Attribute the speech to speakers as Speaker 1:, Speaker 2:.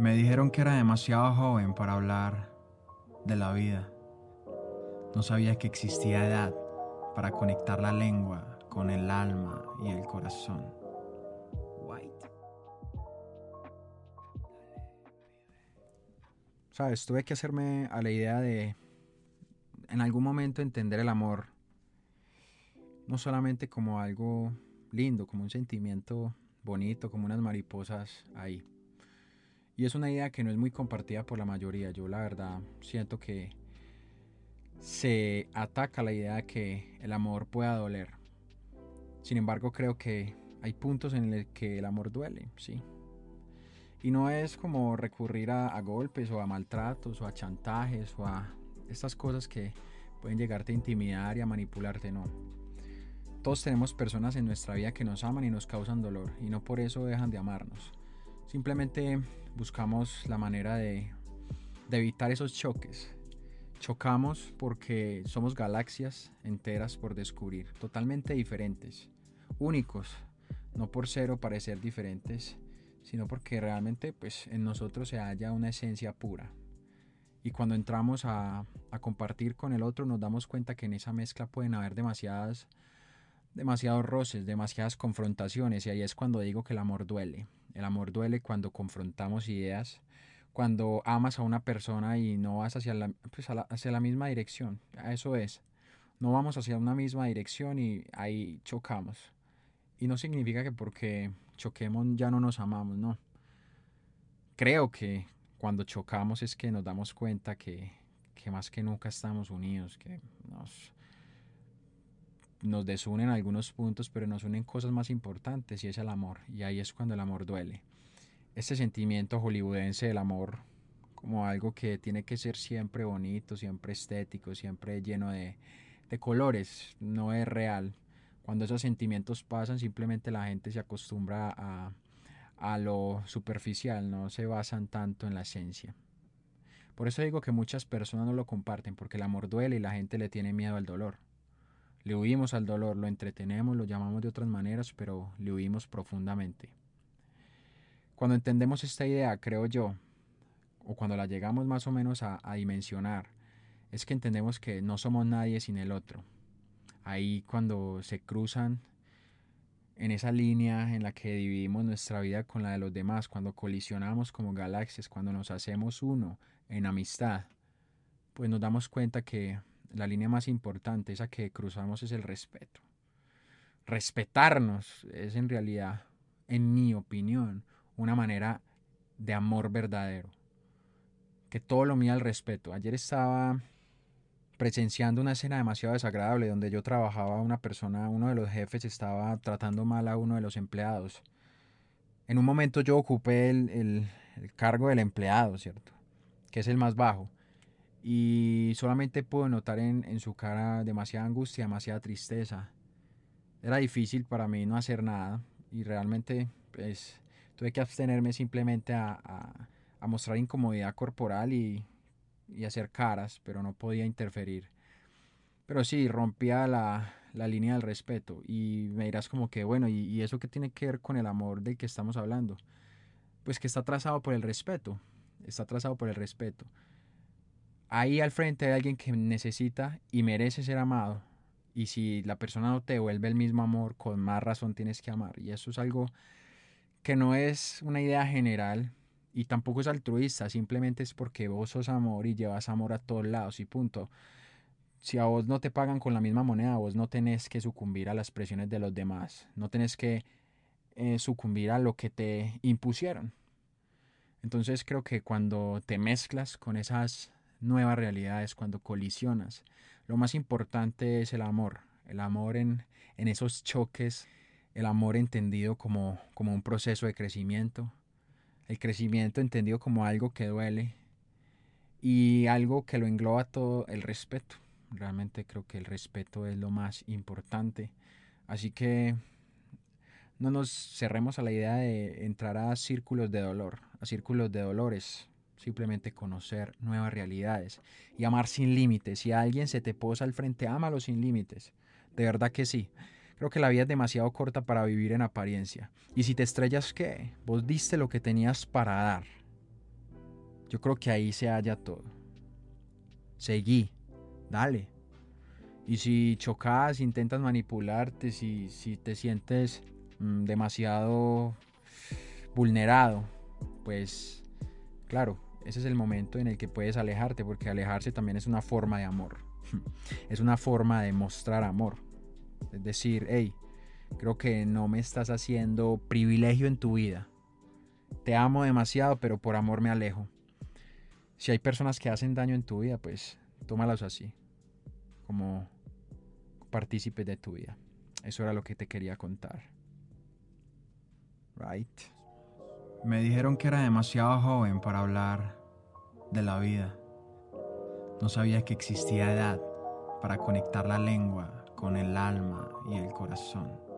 Speaker 1: Me dijeron que era demasiado joven para hablar de la vida. No sabía que existía edad para conectar la lengua con el alma y el corazón. White. Sabes, tuve que hacerme a la idea de en algún momento entender el amor no solamente como algo lindo, como un sentimiento bonito, como unas mariposas ahí. Y es una idea que no es muy compartida por la mayoría. Yo la verdad siento que se ataca la idea de que el amor pueda doler. Sin embargo, creo que hay puntos en los que el amor duele, sí. Y no es como recurrir a, a golpes o a maltratos o a chantajes o a estas cosas que pueden llegarte a intimidar y a manipularte, no todos tenemos personas en nuestra vida que nos aman y nos causan dolor y no por eso dejan de amarnos. Simplemente buscamos la manera de, evitar esos choques. Chocamos porque somos galaxias enteras por descubrir, totalmente diferentes, únicos, no por ser o parecer diferentes, sino porque realmente pues, en nosotros se halla una esencia pura. Y cuando entramos a, a compartir con el otro nos damos cuenta que en esa mezcla pueden haber demasiadas demasiados roces, demasiadas confrontaciones y ahí es cuando digo que el amor duele. El amor duele cuando confrontamos ideas, cuando amas a una persona y no vas hacia la, pues hacia la misma dirección. Eso es. No vamos hacia una misma dirección y ahí chocamos. Y no significa que porque choquemos ya no nos amamos, no. Creo que cuando chocamos es que nos damos cuenta que, que más que nunca estamos unidos, que nos, nos desunen algunos puntos, pero nos unen cosas más importantes y es el amor. Y ahí es cuando el amor duele. Este sentimiento hollywoodense del amor como algo que tiene que ser siempre bonito, siempre estético, siempre lleno de, de colores, no es real. Cuando esos sentimientos pasan, simplemente la gente se acostumbra a, a lo superficial, no se basan tanto en la esencia. Por eso digo que muchas personas no lo comparten, porque el amor duele y la gente le tiene miedo al dolor. Le huimos al dolor, lo entretenemos, lo llamamos de otras maneras, pero le huimos profundamente. Cuando entendemos esta idea, creo yo, o cuando la llegamos más o menos a, dimensionar, es que entendemos que no somos nadie sin el otro. Ahí cuando se cruzan en esa línea en la que dividimos nuestra vida con la de los demás, cuando colisionamos como galaxias, cuando nos hacemos uno en amistad, pues nos damos cuenta que la línea más importante, esa que cruzamos, es el respeto. Respetarnos es en realidad, en mi opinión, una manera de amor verdadero. Que todo lo mía al respeto. Ayer estaba presenciando una escena demasiado desagradable donde yo trabajaba, una persona, uno de los jefes estaba tratando mal a uno de los empleados. En un momento yo ocupé el, el cargo del empleado, ¿cierto? Que es el más bajo y solamente puedo notar en, su cara demasiada angustia, demasiada tristeza. Era difícil para mí no hacer nada y realmente pues tuve que abstenerme simplemente a, mostrar incomodidad corporal y, hacer caras, pero no podía interferir. Pero sí, rompía la, línea del respeto y me dirás como que bueno, ¿y, ¿y eso qué tiene que ver con el amor del que estamos hablando? Pues que está trazado por el respeto, está trazado por el respeto ahí al frente hay alguien que necesita y merece ser amado. Y si la persona no te devuelve el mismo amor, con más razón tienes que amar. Y eso es algo que no es una idea general y tampoco es altruista, simplemente es porque vos sos amor y llevas amor a todos lados y punto. Si a vos no te pagan con la misma moneda, vos no tenés que sucumbir a las presiones de los demás, no tenés que eh, sucumbir a lo que te impusieron. Entonces creo que cuando te mezclas con esas nuevas realidades, cuando colisionas. Lo más importante es el amor, el amor en, en esos choques, el amor entendido como, como un proceso de crecimiento, el crecimiento entendido como algo que duele y algo que lo engloba todo el respeto. Realmente creo que el respeto es lo más importante. Así que no nos cerremos a la idea de entrar a círculos de dolor, a círculos de dolores simplemente conocer nuevas realidades y amar sin límites. Si alguien se te posa al frente, ámalo sin límites. De verdad que sí. Creo que la vida es demasiado corta para vivir en apariencia. Y si te estrellas, ¿qué? Vos diste lo que tenías para dar. Yo creo que ahí se halla todo. Seguí, dale. Y si chocas, intentas manipularte, si, si te sientes mm, demasiado vulnerado, pues claro, ese es el momento en el que puedes alejarte, porque alejarse también es una forma de amor. Es una forma de mostrar amor. Es decir, hey, creo que no me estás haciendo privilegio en tu vida. Te amo demasiado, pero por amor me alejo. Si hay personas que hacen daño en tu vida, pues tómalas así, como partícipes de tu vida. Eso era lo que te quería contar. Right. Me dijeron que era demasiado joven para hablar de la vida. No sabía que existía edad para conectar la lengua con el alma y el corazón.